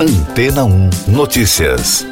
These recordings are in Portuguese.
Antena 1 Notícias.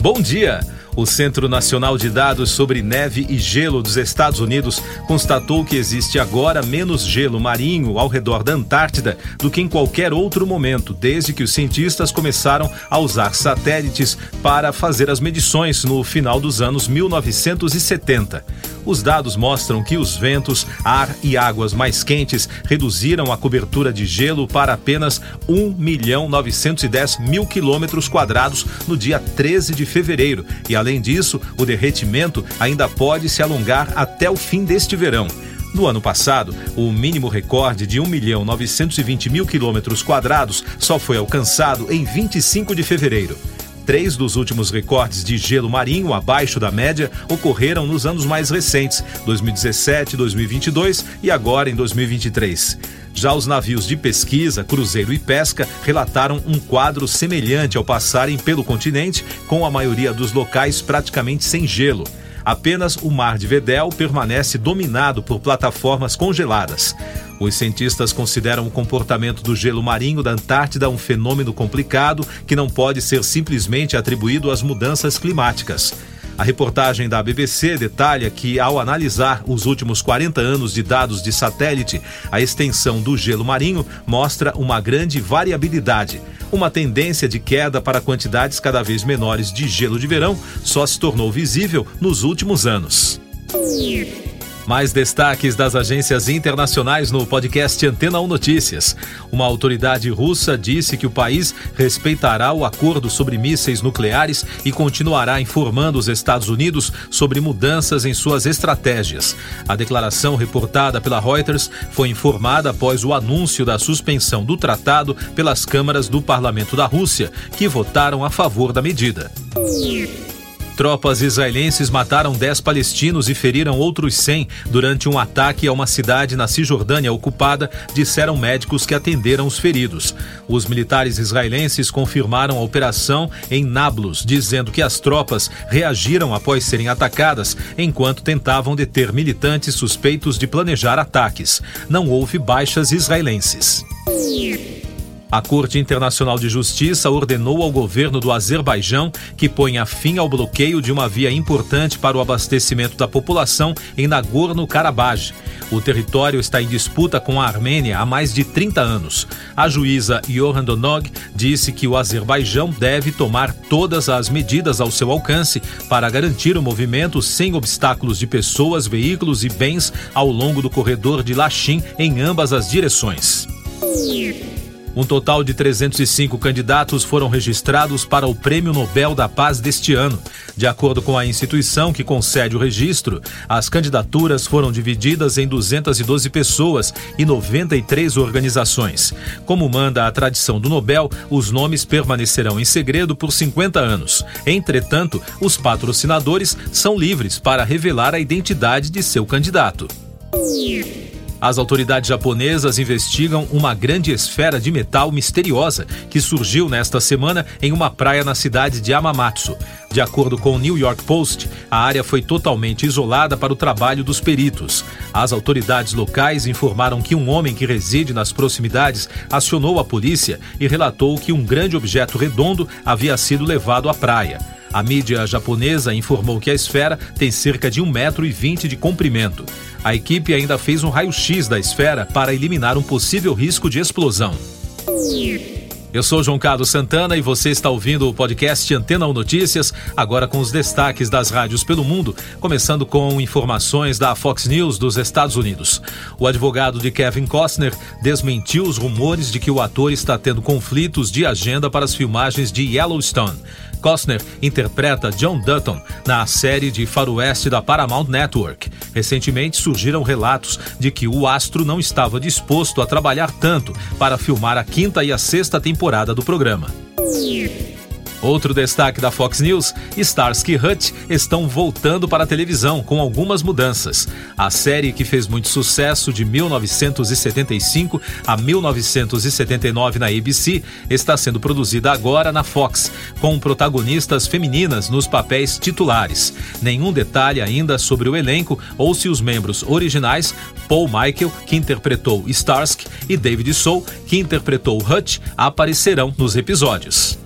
Bom dia. O Centro Nacional de Dados sobre Neve e Gelo dos Estados Unidos constatou que existe agora menos gelo marinho ao redor da Antártida do que em qualquer outro momento, desde que os cientistas começaram a usar satélites para fazer as medições no final dos anos 1970. Os dados mostram que os ventos, ar e águas mais quentes reduziram a cobertura de gelo para apenas 1 milhão 910 mil quilômetros quadrados no dia 13 de fevereiro. E além disso, o derretimento ainda pode se alongar até o fim deste verão. No ano passado, o mínimo recorde de 1 milhão 920 mil quilômetros quadrados só foi alcançado em 25 de fevereiro. Três dos últimos recordes de gelo marinho abaixo da média ocorreram nos anos mais recentes, 2017, 2022 e agora em 2023. Já os navios de pesquisa, cruzeiro e pesca relataram um quadro semelhante ao passarem pelo continente, com a maioria dos locais praticamente sem gelo. Apenas o Mar de Vedel permanece dominado por plataformas congeladas. Os cientistas consideram o comportamento do gelo marinho da Antártida um fenômeno complicado que não pode ser simplesmente atribuído às mudanças climáticas. A reportagem da BBC detalha que, ao analisar os últimos 40 anos de dados de satélite, a extensão do gelo marinho mostra uma grande variabilidade. Uma tendência de queda para quantidades cada vez menores de gelo de verão só se tornou visível nos últimos anos. Mais destaques das agências internacionais no podcast Antena 1 Notícias. Uma autoridade russa disse que o país respeitará o acordo sobre mísseis nucleares e continuará informando os Estados Unidos sobre mudanças em suas estratégias. A declaração reportada pela Reuters foi informada após o anúncio da suspensão do tratado pelas câmaras do parlamento da Rússia, que votaram a favor da medida. Tropas israelenses mataram 10 palestinos e feriram outros 100 durante um ataque a uma cidade na Cisjordânia ocupada, disseram médicos que atenderam os feridos. Os militares israelenses confirmaram a operação em Nablus, dizendo que as tropas reagiram após serem atacadas enquanto tentavam deter militantes suspeitos de planejar ataques. Não houve baixas israelenses. A Corte Internacional de Justiça ordenou ao governo do Azerbaijão que ponha fim ao bloqueio de uma via importante para o abastecimento da população em Nagorno-Karabakh. O território está em disputa com a Armênia há mais de 30 anos. A juíza Yohan Donog disse que o Azerbaijão deve tomar todas as medidas ao seu alcance para garantir o movimento sem obstáculos de pessoas, veículos e bens ao longo do corredor de Lachin em ambas as direções. Um total de 305 candidatos foram registrados para o Prêmio Nobel da Paz deste ano. De acordo com a instituição que concede o registro, as candidaturas foram divididas em 212 pessoas e 93 organizações. Como manda a tradição do Nobel, os nomes permanecerão em segredo por 50 anos. Entretanto, os patrocinadores são livres para revelar a identidade de seu candidato. As autoridades japonesas investigam uma grande esfera de metal misteriosa que surgiu nesta semana em uma praia na cidade de Amamatsu. De acordo com o New York Post, a área foi totalmente isolada para o trabalho dos peritos. As autoridades locais informaram que um homem que reside nas proximidades acionou a polícia e relatou que um grande objeto redondo havia sido levado à praia. A mídia japonesa informou que a esfera tem cerca de 1,20 metro de comprimento. A equipe ainda fez um raio-x da esfera para eliminar um possível risco de explosão. Eu sou João Carlos Santana e você está ouvindo o podcast Antena 1 Notícias, agora com os destaques das rádios pelo mundo, começando com informações da Fox News dos Estados Unidos. O advogado de Kevin Costner desmentiu os rumores de que o ator está tendo conflitos de agenda para as filmagens de Yellowstone. Costner interpreta John Dutton na série de faroeste da Paramount Network. Recentemente surgiram relatos de que o astro não estava disposto a trabalhar tanto para filmar a quinta e a sexta temporada do programa. Outro destaque da Fox News: Starsky Hutch estão voltando para a televisão com algumas mudanças. A série que fez muito sucesso de 1975 a 1979 na ABC está sendo produzida agora na Fox, com protagonistas femininas nos papéis titulares. Nenhum detalhe ainda sobre o elenco ou se os membros originais, Paul Michael, que interpretou Starsky, e David Soul, que interpretou Hutch, aparecerão nos episódios.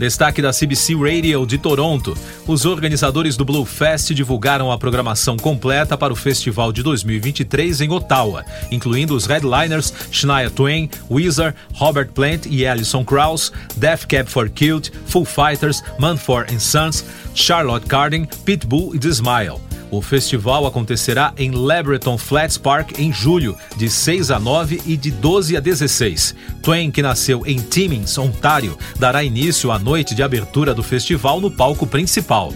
Destaque da CBC Radio de Toronto. Os organizadores do Blue Fest divulgaram a programação completa para o festival de 2023 em Ottawa, incluindo os headliners Shania Twain, Weezer, Robert Plant e Alison Krauss, Death Cab for Cute, Foo Fighters, Manfor Sons, Charlotte Cardin, Pitbull e The Smile. O festival acontecerá em Labreton Flats Park em julho, de 6 a 9 e de 12 a 16. Twain, que nasceu em Timmins, Ontário, dará início à noite de abertura do festival no palco principal.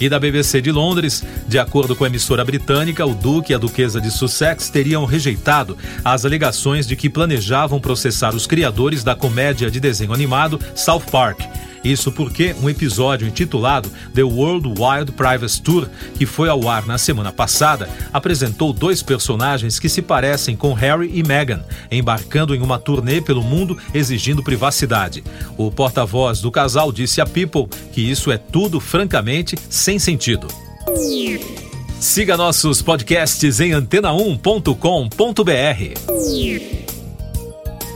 E da BBC de Londres, de acordo com a emissora britânica, o Duque e a Duquesa de Sussex teriam rejeitado as alegações de que planejavam processar os criadores da comédia de desenho animado South Park isso porque um episódio intitulado The World Wild Privacy Tour, que foi ao ar na semana passada, apresentou dois personagens que se parecem com Harry e Meghan, embarcando em uma turnê pelo mundo exigindo privacidade. O porta-voz do casal disse a People que isso é tudo francamente sem sentido. Siga nossos podcasts em antena1.com.br.